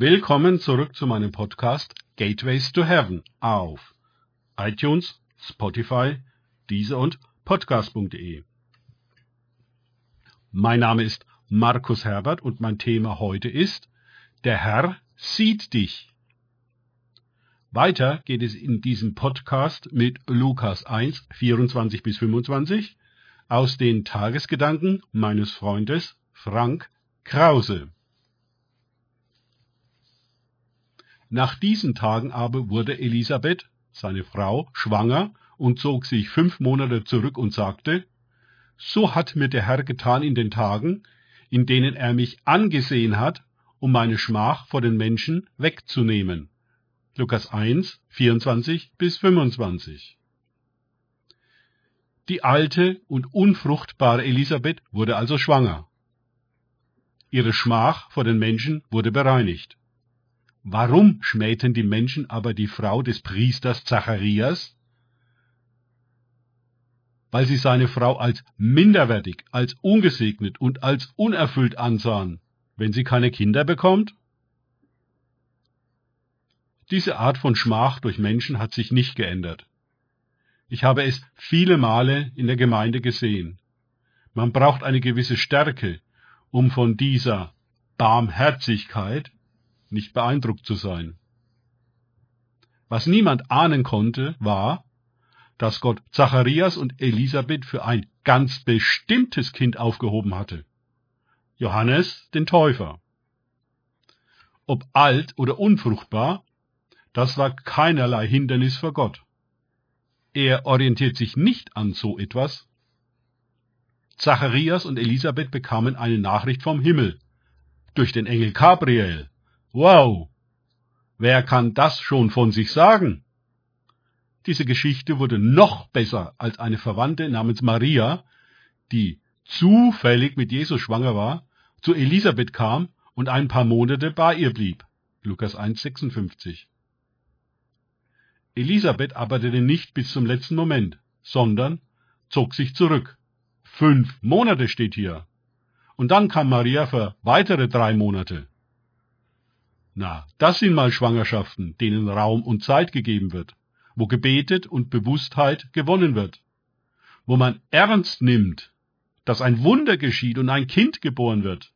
Willkommen zurück zu meinem Podcast Gateways to Heaven auf iTunes, Spotify, Deezer und Podcast.de. Mein Name ist Markus Herbert und mein Thema heute ist Der Herr sieht dich. Weiter geht es in diesem Podcast mit Lukas 1, 24 bis 25 aus den Tagesgedanken meines Freundes Frank Krause. Nach diesen Tagen aber wurde Elisabeth, seine Frau, schwanger und zog sich fünf Monate zurück und sagte, So hat mir der Herr getan in den Tagen, in denen er mich angesehen hat, um meine Schmach vor den Menschen wegzunehmen. Lukas 1, 24 bis 25. Die alte und unfruchtbare Elisabeth wurde also schwanger. Ihre Schmach vor den Menschen wurde bereinigt. Warum schmähten die Menschen aber die Frau des Priesters Zacharias? Weil sie seine Frau als minderwertig, als ungesegnet und als unerfüllt ansahen, wenn sie keine Kinder bekommt? Diese Art von Schmach durch Menschen hat sich nicht geändert. Ich habe es viele Male in der Gemeinde gesehen. Man braucht eine gewisse Stärke, um von dieser Barmherzigkeit nicht beeindruckt zu sein. Was niemand ahnen konnte, war, dass Gott Zacharias und Elisabeth für ein ganz bestimmtes Kind aufgehoben hatte. Johannes den Täufer. Ob alt oder unfruchtbar, das war keinerlei Hindernis für Gott. Er orientiert sich nicht an so etwas. Zacharias und Elisabeth bekamen eine Nachricht vom Himmel durch den Engel Gabriel. Wow! Wer kann das schon von sich sagen? Diese Geschichte wurde noch besser als eine Verwandte namens Maria, die zufällig mit Jesus schwanger war, zu Elisabeth kam und ein paar Monate bei ihr blieb. Lukas 1,56. Elisabeth arbeitete nicht bis zum letzten Moment, sondern zog sich zurück. Fünf Monate steht hier. Und dann kam Maria für weitere drei Monate. Na, das sind mal Schwangerschaften, denen Raum und Zeit gegeben wird, wo gebetet und Bewusstheit gewonnen wird, wo man ernst nimmt, dass ein Wunder geschieht und ein Kind geboren wird.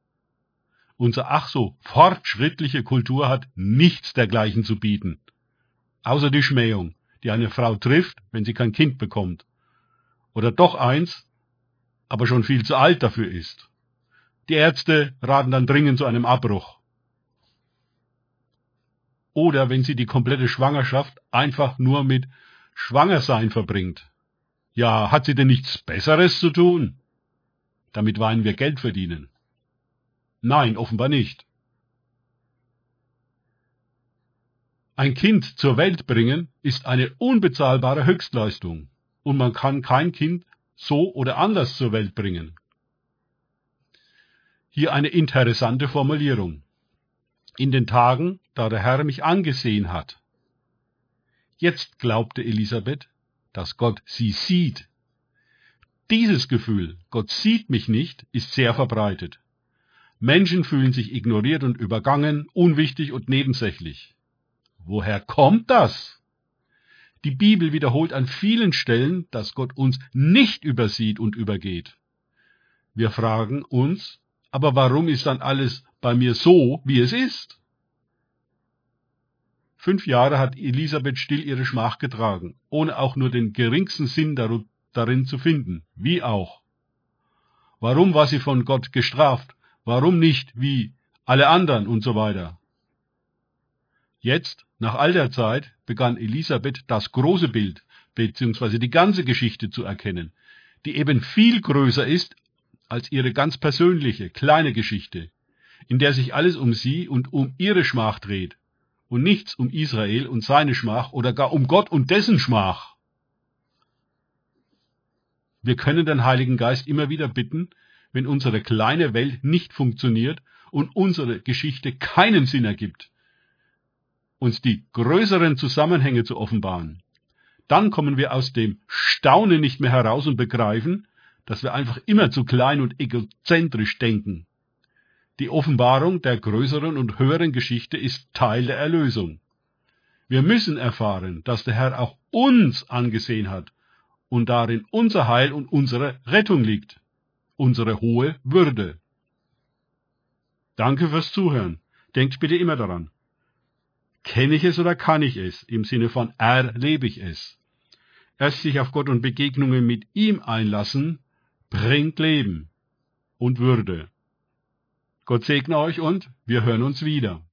Unsere ach so fortschrittliche Kultur hat nichts dergleichen zu bieten, außer die Schmähung, die eine Frau trifft, wenn sie kein Kind bekommt, oder doch eins, aber schon viel zu alt dafür ist. Die Ärzte raten dann dringend zu einem Abbruch oder wenn sie die komplette Schwangerschaft einfach nur mit Schwangersein verbringt. Ja, hat sie denn nichts Besseres zu tun? Damit wollen wir Geld verdienen. Nein, offenbar nicht. Ein Kind zur Welt bringen ist eine unbezahlbare Höchstleistung und man kann kein Kind so oder anders zur Welt bringen. Hier eine interessante Formulierung in den Tagen, da der Herr mich angesehen hat. Jetzt glaubte Elisabeth, dass Gott sie sieht. Dieses Gefühl, Gott sieht mich nicht, ist sehr verbreitet. Menschen fühlen sich ignoriert und übergangen, unwichtig und nebensächlich. Woher kommt das? Die Bibel wiederholt an vielen Stellen, dass Gott uns nicht übersieht und übergeht. Wir fragen uns, aber warum ist dann alles bei mir so, wie es ist? Fünf Jahre hat Elisabeth still ihre Schmach getragen, ohne auch nur den geringsten Sinn darin zu finden. Wie auch. Warum war sie von Gott gestraft? Warum nicht wie alle anderen und so weiter? Jetzt, nach all der Zeit, begann Elisabeth das große Bild, beziehungsweise die ganze Geschichte zu erkennen, die eben viel größer ist als ihre ganz persönliche, kleine Geschichte, in der sich alles um sie und um ihre Schmach dreht und nichts um Israel und seine Schmach oder gar um Gott und dessen Schmach. Wir können den Heiligen Geist immer wieder bitten, wenn unsere kleine Welt nicht funktioniert und unsere Geschichte keinen Sinn ergibt, uns die größeren Zusammenhänge zu offenbaren. Dann kommen wir aus dem Staunen nicht mehr heraus und begreifen, dass wir einfach immer zu klein und egozentrisch denken. Die Offenbarung der größeren und höheren Geschichte ist Teil der Erlösung. Wir müssen erfahren, dass der Herr auch uns angesehen hat und darin unser Heil und unsere Rettung liegt, unsere hohe Würde. Danke fürs Zuhören. Denkt bitte immer daran. Kenne ich es oder kann ich es? Im Sinne von erlebe ich es. Erst sich auf Gott und Begegnungen mit ihm einlassen, bringt Leben und Würde. Gott segne euch und wir hören uns wieder.